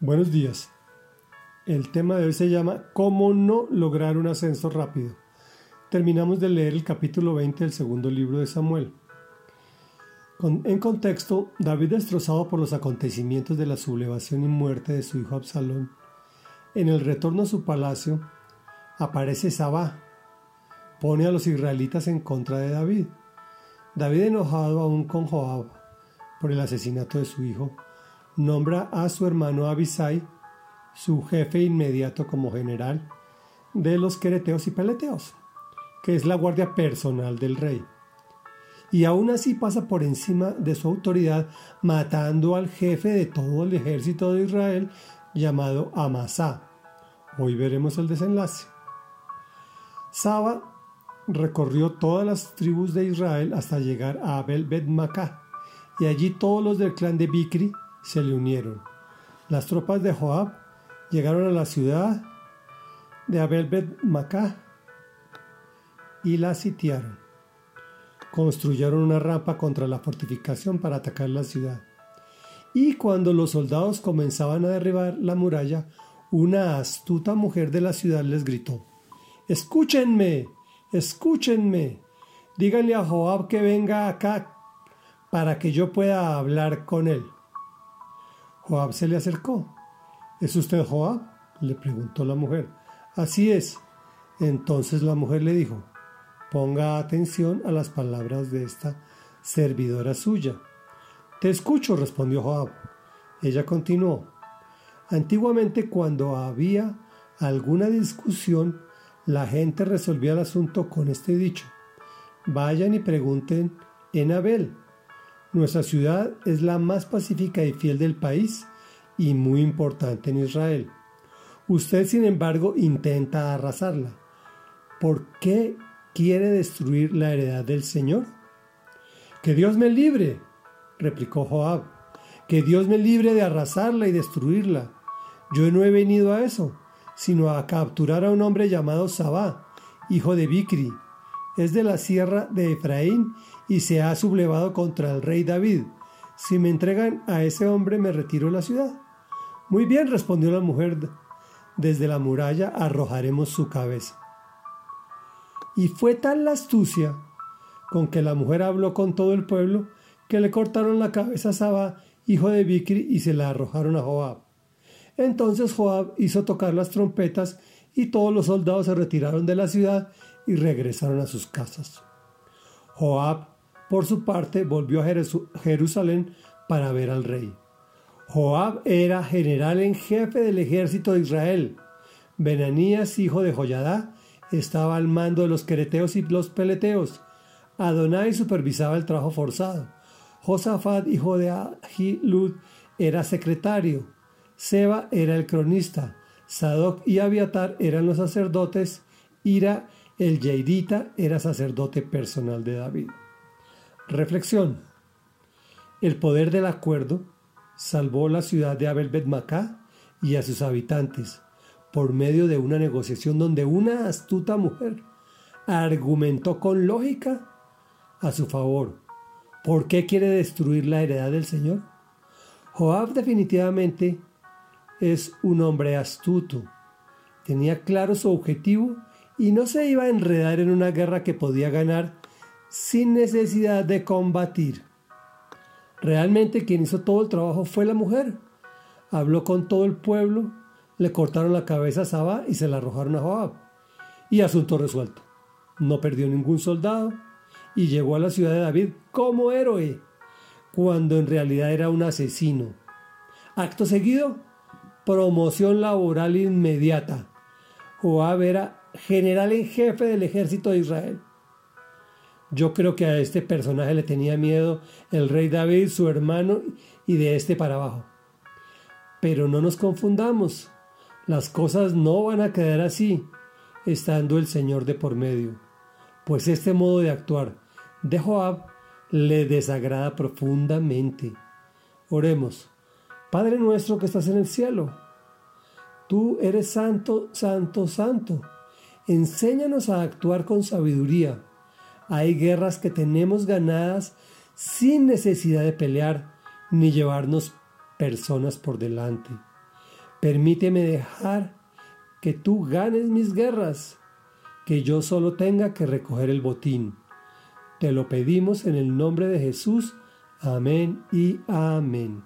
Buenos días. El tema de hoy se llama ¿Cómo no lograr un ascenso rápido? Terminamos de leer el capítulo 20 del segundo libro de Samuel. en contexto, David destrozado por los acontecimientos de la sublevación y muerte de su hijo Absalón, en el retorno a su palacio, aparece Sabá, pone a los israelitas en contra de David. David enojado aún con Joab por el asesinato de su hijo, nombra a su hermano Abisai, su jefe inmediato como general de los quereteos y peleteos, que es la guardia personal del rey. Y aún así pasa por encima de su autoridad, matando al jefe de todo el ejército de Israel, llamado Amasá. Hoy veremos el desenlace. Saba recorrió todas las tribus de Israel hasta llegar a Abel Bet y allí todos los del clan de Bikri se le unieron. Las tropas de Joab llegaron a la ciudad de Abel Macá y la sitiaron. Construyeron una rampa contra la fortificación para atacar la ciudad. Y cuando los soldados comenzaban a derribar la muralla, una astuta mujer de la ciudad les gritó, Escúchenme, escúchenme, díganle a Joab que venga acá para que yo pueda hablar con él. Joab se le acercó. ¿Es usted Joab? le preguntó la mujer. Así es. Entonces la mujer le dijo, ponga atención a las palabras de esta servidora suya. Te escucho, respondió Joab. Ella continuó. Antiguamente cuando había alguna discusión, la gente resolvía el asunto con este dicho. Vayan y pregunten en Abel nuestra ciudad es la más pacífica y fiel del país y muy importante en Israel. Usted, sin embargo, intenta arrasarla. ¿Por qué quiere destruir la heredad del Señor? Que Dios me libre, replicó Joab. Que Dios me libre de arrasarla y destruirla. Yo no he venido a eso, sino a capturar a un hombre llamado Sabá, hijo de Bicri. Es de la sierra de Efraín y se ha sublevado contra el rey David. Si me entregan a ese hombre me retiro de la ciudad. Muy bien, respondió la mujer, desde la muralla arrojaremos su cabeza. Y fue tal la astucia con que la mujer habló con todo el pueblo que le cortaron la cabeza a Saba, hijo de Bicri, y se la arrojaron a Joab. Entonces Joab hizo tocar las trompetas y todos los soldados se retiraron de la ciudad y regresaron a sus casas. Joab por su parte, volvió a Jerusalén para ver al rey. Joab era general en jefe del ejército de Israel. Benanías, hijo de Joyadá, estaba al mando de los quereteos y los peleteos. Adonai supervisaba el trabajo forzado. Josafat, hijo de Ahilud, era secretario. Seba era el cronista. Sadoc y Abiatar eran los sacerdotes. Ira, el Yairita, era sacerdote personal de David. Reflexión. El poder del acuerdo salvó la ciudad de Abel Macá y a sus habitantes por medio de una negociación donde una astuta mujer argumentó con lógica a su favor. ¿Por qué quiere destruir la heredad del Señor? Joab definitivamente es un hombre astuto. Tenía claro su objetivo y no se iba a enredar en una guerra que podía ganar sin necesidad de combatir. Realmente quien hizo todo el trabajo fue la mujer. Habló con todo el pueblo, le cortaron la cabeza a Saba y se la arrojaron a Joab. Y asunto resuelto. No perdió ningún soldado y llegó a la ciudad de David como héroe, cuando en realidad era un asesino. Acto seguido, promoción laboral inmediata. Joab era general en jefe del ejército de Israel. Yo creo que a este personaje le tenía miedo el rey David, su hermano, y de este para abajo. Pero no nos confundamos, las cosas no van a quedar así, estando el Señor de por medio, pues este modo de actuar de Joab le desagrada profundamente. Oremos, Padre nuestro que estás en el cielo, tú eres santo, santo, santo. Enséñanos a actuar con sabiduría hay guerras que tenemos ganadas sin necesidad de pelear ni llevarnos personas por delante. Permíteme dejar que tú ganes mis guerras, que yo solo tenga que recoger el botín. Te lo pedimos en el nombre de Jesús. Amén y amén.